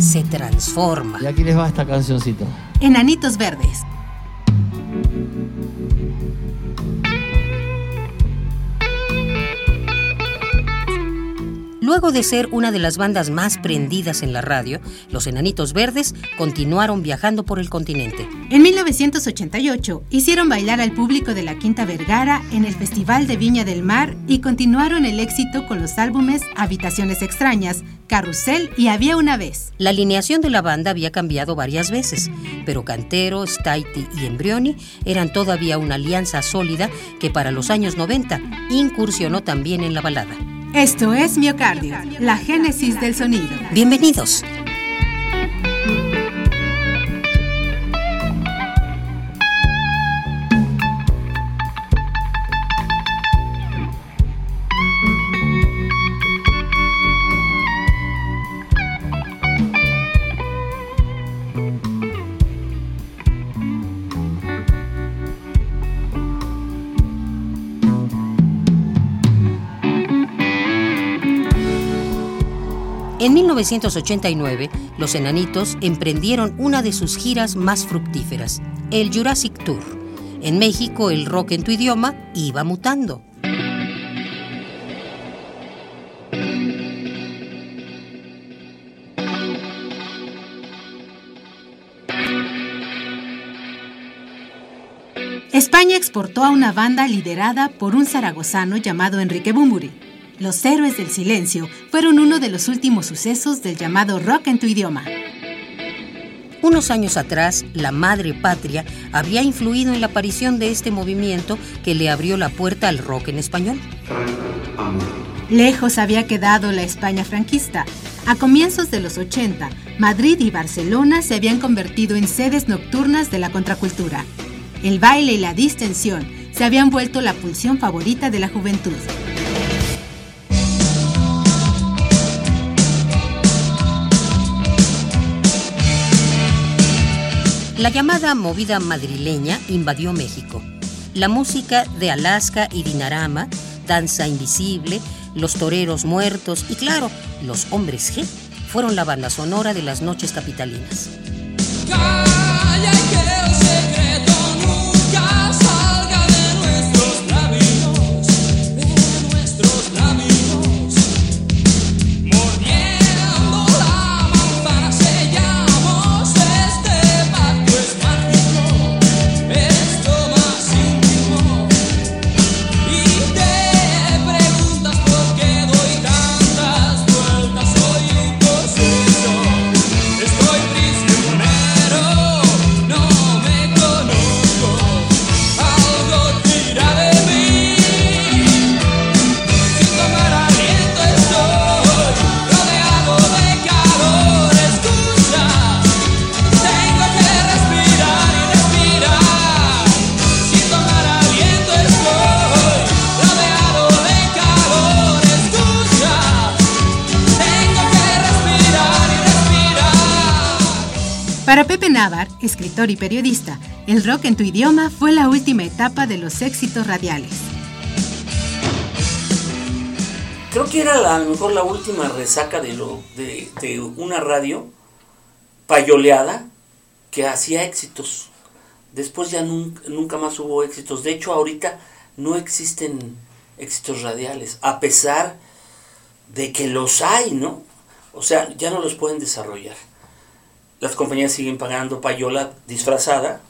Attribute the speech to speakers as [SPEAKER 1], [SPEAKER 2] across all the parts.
[SPEAKER 1] se transforma.
[SPEAKER 2] Y aquí les va esta cancioncita.
[SPEAKER 3] Enanitos Verdes.
[SPEAKER 1] Luego de ser una de las bandas más prendidas en la radio, los Enanitos Verdes continuaron viajando por el continente.
[SPEAKER 3] En 1988 hicieron bailar al público de la Quinta Vergara en el Festival de Viña del Mar y continuaron el éxito con los álbumes Habitaciones Extrañas, Carrusel y Había una vez.
[SPEAKER 1] La alineación de la banda había cambiado varias veces, pero Cantero, Staiti y Embrioni eran todavía una alianza sólida que para los años 90 incursionó también en la balada.
[SPEAKER 3] Esto es Miocardio, la génesis del sonido.
[SPEAKER 1] Bienvenidos. En 1989, los enanitos emprendieron una de sus giras más fructíferas, el Jurassic Tour. En México, el rock en tu idioma iba mutando.
[SPEAKER 3] España exportó a una banda liderada por un zaragozano llamado Enrique Bumburi. Los Héroes del Silencio fueron uno de los últimos sucesos del llamado rock en tu idioma.
[SPEAKER 1] Unos años atrás, la madre patria había influido en la aparición de este movimiento que le abrió la puerta al rock en español.
[SPEAKER 3] Lejos había quedado la España franquista. A comienzos de los 80, Madrid y Barcelona se habían convertido en sedes nocturnas de la contracultura. El baile y la distensión se habían vuelto la pulsión favorita de la juventud.
[SPEAKER 1] La llamada movida madrileña invadió México. La música de Alaska y Dinarama, Danza Invisible, Los Toreros Muertos y claro, Los Hombres G fueron la banda sonora de las noches capitalinas.
[SPEAKER 3] Escritor y periodista, el rock en tu idioma fue la última etapa de los éxitos radiales.
[SPEAKER 4] Creo que era a lo mejor la última resaca de, lo, de una radio payoleada que hacía éxitos. Después ya nunca, nunca más hubo éxitos. De hecho, ahorita no existen éxitos radiales, a pesar de que los hay, ¿no? O sea, ya no los pueden desarrollar las compañías siguen pagando payola disfrazada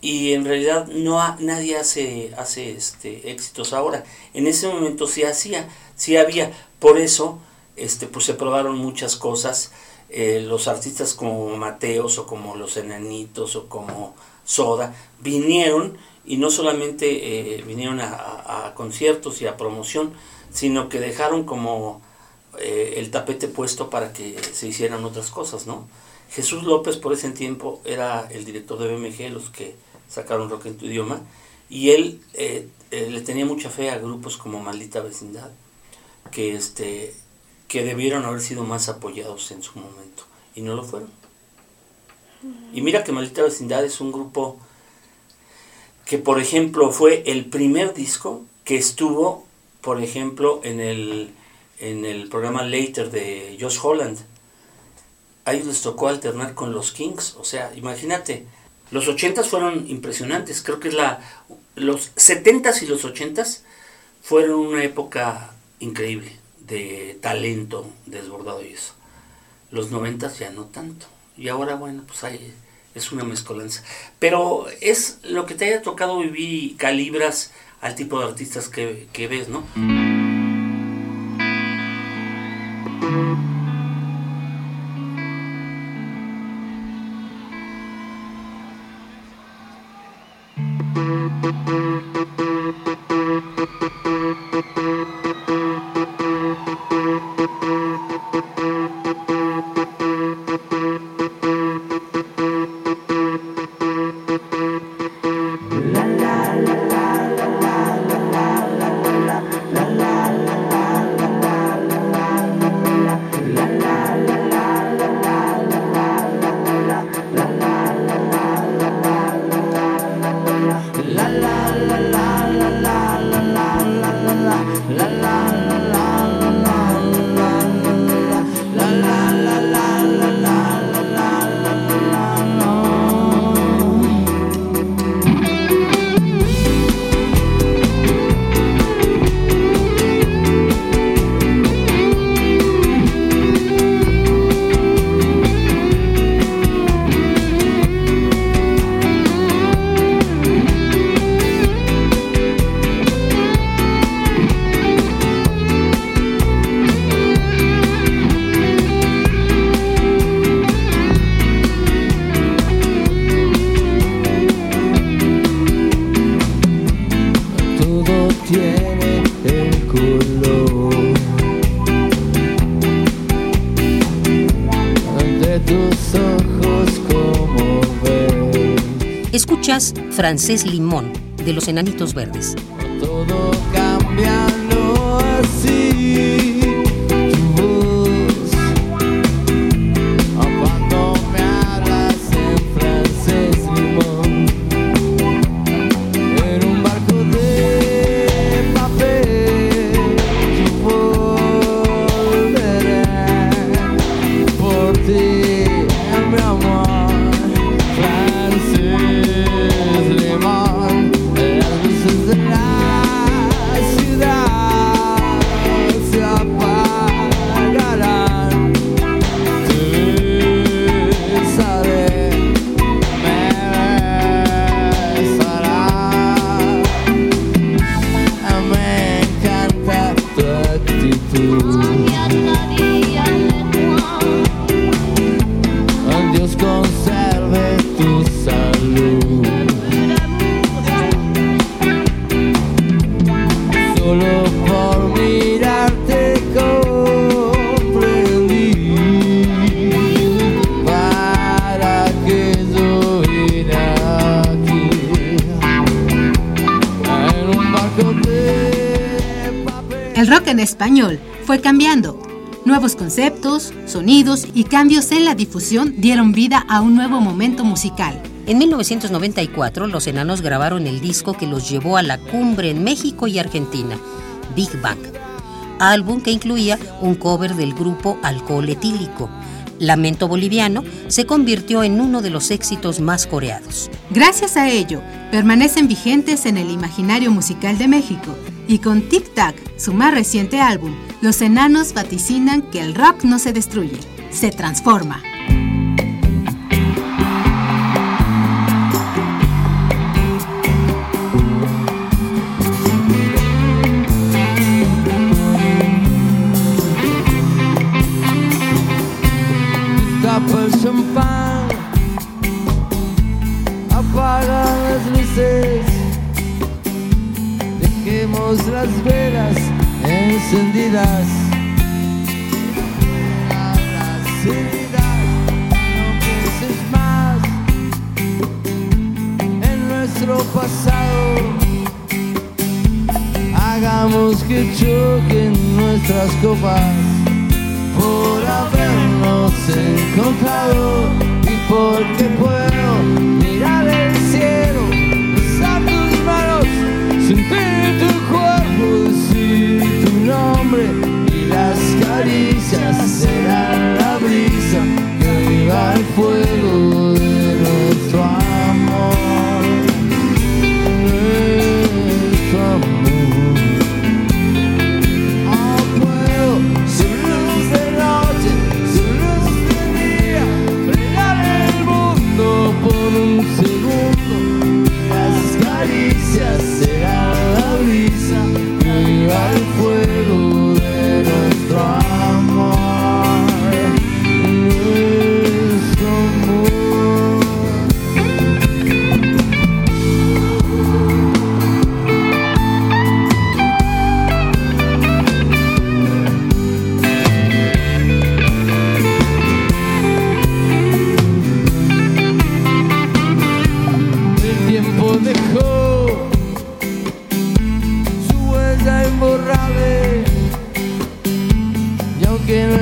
[SPEAKER 4] y en realidad no nadie hace hace este éxitos ahora. En ese momento sí hacía sí había. Por eso este pues se probaron muchas cosas eh, los artistas como Mateos o como los Enanitos o como Soda vinieron y no solamente eh, vinieron a, a, conciertos y a promoción sino que dejaron como eh, el tapete puesto para que se hicieran otras cosas no Jesús López por ese tiempo era el director de BMG, los que sacaron rock en tu idioma, y él eh, eh, le tenía mucha fe a grupos como Maldita Vecindad, que, este, que debieron haber sido más apoyados en su momento, y no lo fueron. Y mira que Maldita Vecindad es un grupo que, por ejemplo, fue el primer disco que estuvo, por ejemplo, en el, en el programa Later de Josh Holland. A ellos les tocó alternar con los Kings, o sea, imagínate, los 80s fueron impresionantes, creo que es la los 70s y los 80s fueron una época increíble de talento desbordado y eso. Los 90s ya no tanto. Y ahora bueno, pues hay es una mezcolanza. Pero es lo que te haya tocado vivir y calibras al tipo de artistas que, que ves, ¿no?
[SPEAKER 2] Francés Limón, de los Enanitos Verdes.
[SPEAKER 3] Español fue cambiando. Nuevos conceptos, sonidos y cambios en la difusión dieron vida a un nuevo momento musical.
[SPEAKER 2] En 1994, los enanos grabaron el disco que los llevó a la cumbre en México y Argentina, Big Bang, álbum que incluía un cover del grupo Alcohol Etílico. Lamento Boliviano se convirtió en uno de los éxitos más coreados.
[SPEAKER 3] Gracias a ello, permanecen vigentes en el imaginario musical de México y con Tic Tac, su más reciente álbum, los enanos vaticinan que el rock no se destruye, se transforma.
[SPEAKER 2] Nuestro pasado. Hagamos que choquen nuestras copas por habernos encontrado y porque puedo mirar el cielo, besar tus manos, sentir tu cuerpo, decir tu nombre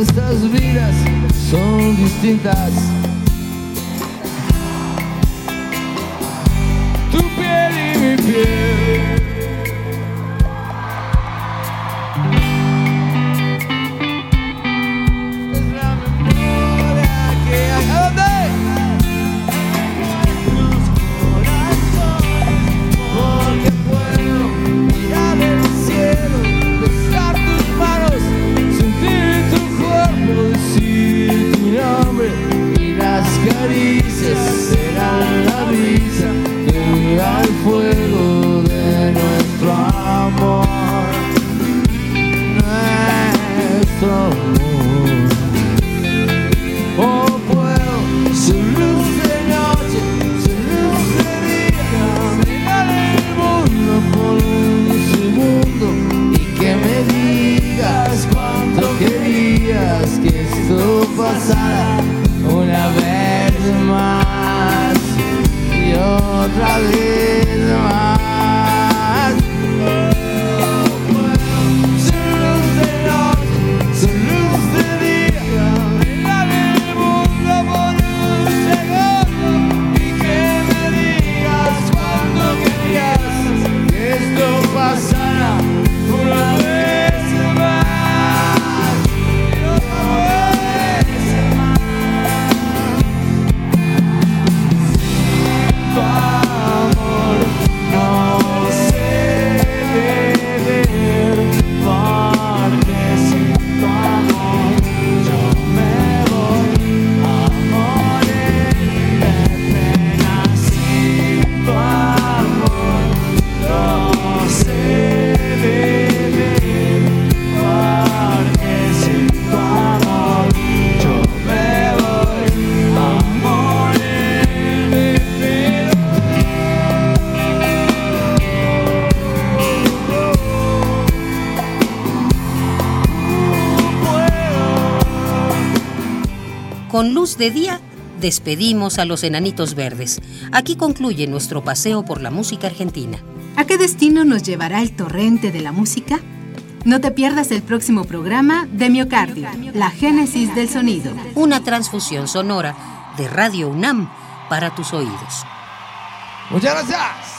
[SPEAKER 2] Estas vidas são distintas.
[SPEAKER 1] Con luz de día despedimos a los enanitos verdes. Aquí concluye nuestro paseo por la música argentina.
[SPEAKER 3] ¿A qué destino nos llevará el torrente de la música? No te pierdas el próximo programa de Miocardio, la génesis del sonido.
[SPEAKER 1] Una transfusión sonora de Radio UNAM para tus oídos.
[SPEAKER 2] Muchas gracias.